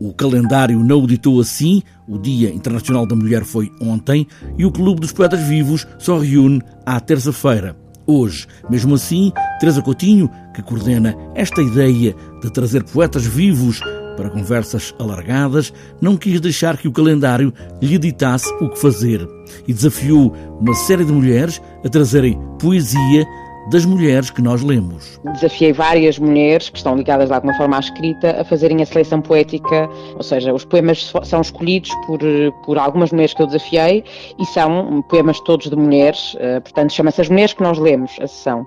O calendário não o ditou assim, o Dia Internacional da Mulher foi ontem. E o Clube dos Poetas Vivos só reúne à terça-feira. Hoje, mesmo assim, Teresa Coutinho, que coordena esta ideia de trazer poetas vivos para conversas alargadas, não quis deixar que o calendário lhe ditasse o que fazer. E desafiou uma série de mulheres a trazerem poesia das mulheres que nós lemos. Desafiei várias mulheres que estão ligadas de alguma forma à escrita a fazerem a seleção poética, ou seja, os poemas são escolhidos por, por algumas mulheres que eu desafiei e são poemas todos de mulheres, eh, portanto chama-se As Mulheres que Nós Lemos, a sessão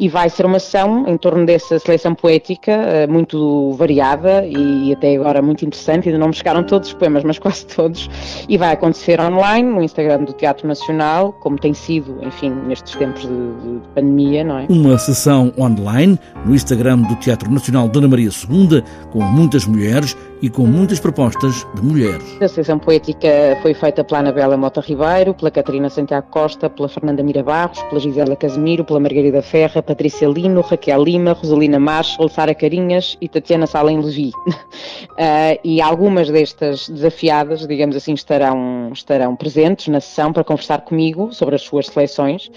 e vai ser uma sessão em torno dessa seleção poética eh, muito variada e até agora muito interessante. Ainda não me chegaram todos os poemas, mas quase todos. E vai acontecer online no Instagram do Teatro Nacional, como tem sido, enfim, nestes tempos de, de pandemia, não é? Uma sessão online no Instagram do Teatro Nacional Dona Maria II, com muitas mulheres e com muitas propostas de mulheres. A seleção poética foi feita pela Anabela Mota Ribeiro, pela Catarina Santiago Costa, pela Fernanda Mira Barros, pela Gisela Casemiro, pela Margarida Ferra, Patrícia Lino, Raquel Lima, Rosalina Marshall, Sara Carinhas e Tatiana Salem Levi. uh, e algumas destas desafiadas, digamos assim, estarão, estarão presentes na sessão para conversar comigo sobre as suas seleções.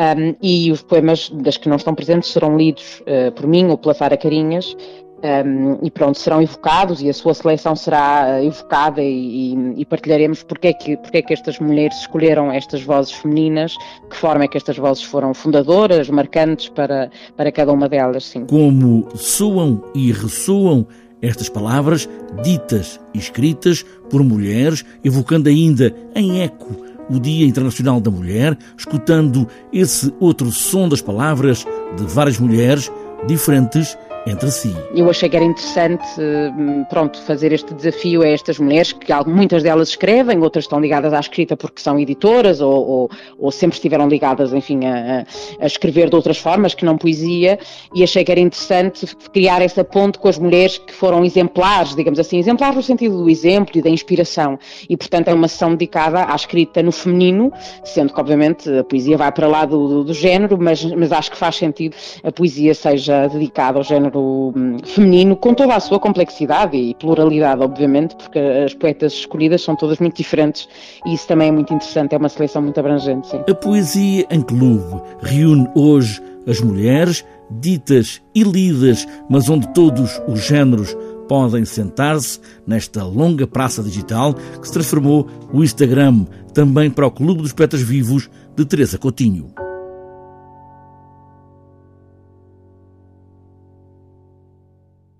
Um, e os poemas das que não estão presentes serão lidos uh, por mim ou pela Sara Carinhas um, e pronto, serão evocados e a sua seleção será uh, evocada e, e, partilharemos porque é, que, porque é que estas mulheres escolheram estas vozes femininas, que forma é que estas vozes foram fundadoras, marcantes para, para cada uma delas, sim. Como soam e ressoam estas palavras ditas e escritas por mulheres, evocando ainda em eco o Dia Internacional da Mulher, escutando esse outro som das palavras de várias mulheres diferentes entre si. Eu achei que era interessante, hum, pronto, fazer este desafio a estas mulheres, que muitas delas escrevem, outras estão ligadas à escrita porque são editoras ou, ou, ou sempre estiveram ligadas, enfim, a, a, escrever de outras formas que não poesia, e achei que era interessante criar essa ponte com as mulheres que foram exemplares, digamos assim, exemplares no sentido do exemplo e da inspiração, e portanto é uma sessão dedicada à escrita no feminino, sendo que obviamente a poesia vai para lá do, do, do género, mas, mas acho que faz sentido a poesia seja dedicada ao género género hum, feminino com toda a sua complexidade e pluralidade, obviamente, porque as poetas escolhidas são todas muito diferentes e isso também é muito interessante, é uma seleção muito abrangente. Sim. A poesia em clube reúne hoje as mulheres ditas e lidas, mas onde todos os géneros podem sentar-se nesta longa praça digital que se transformou o Instagram, também para o Clube dos Poetas Vivos de Teresa Coutinho.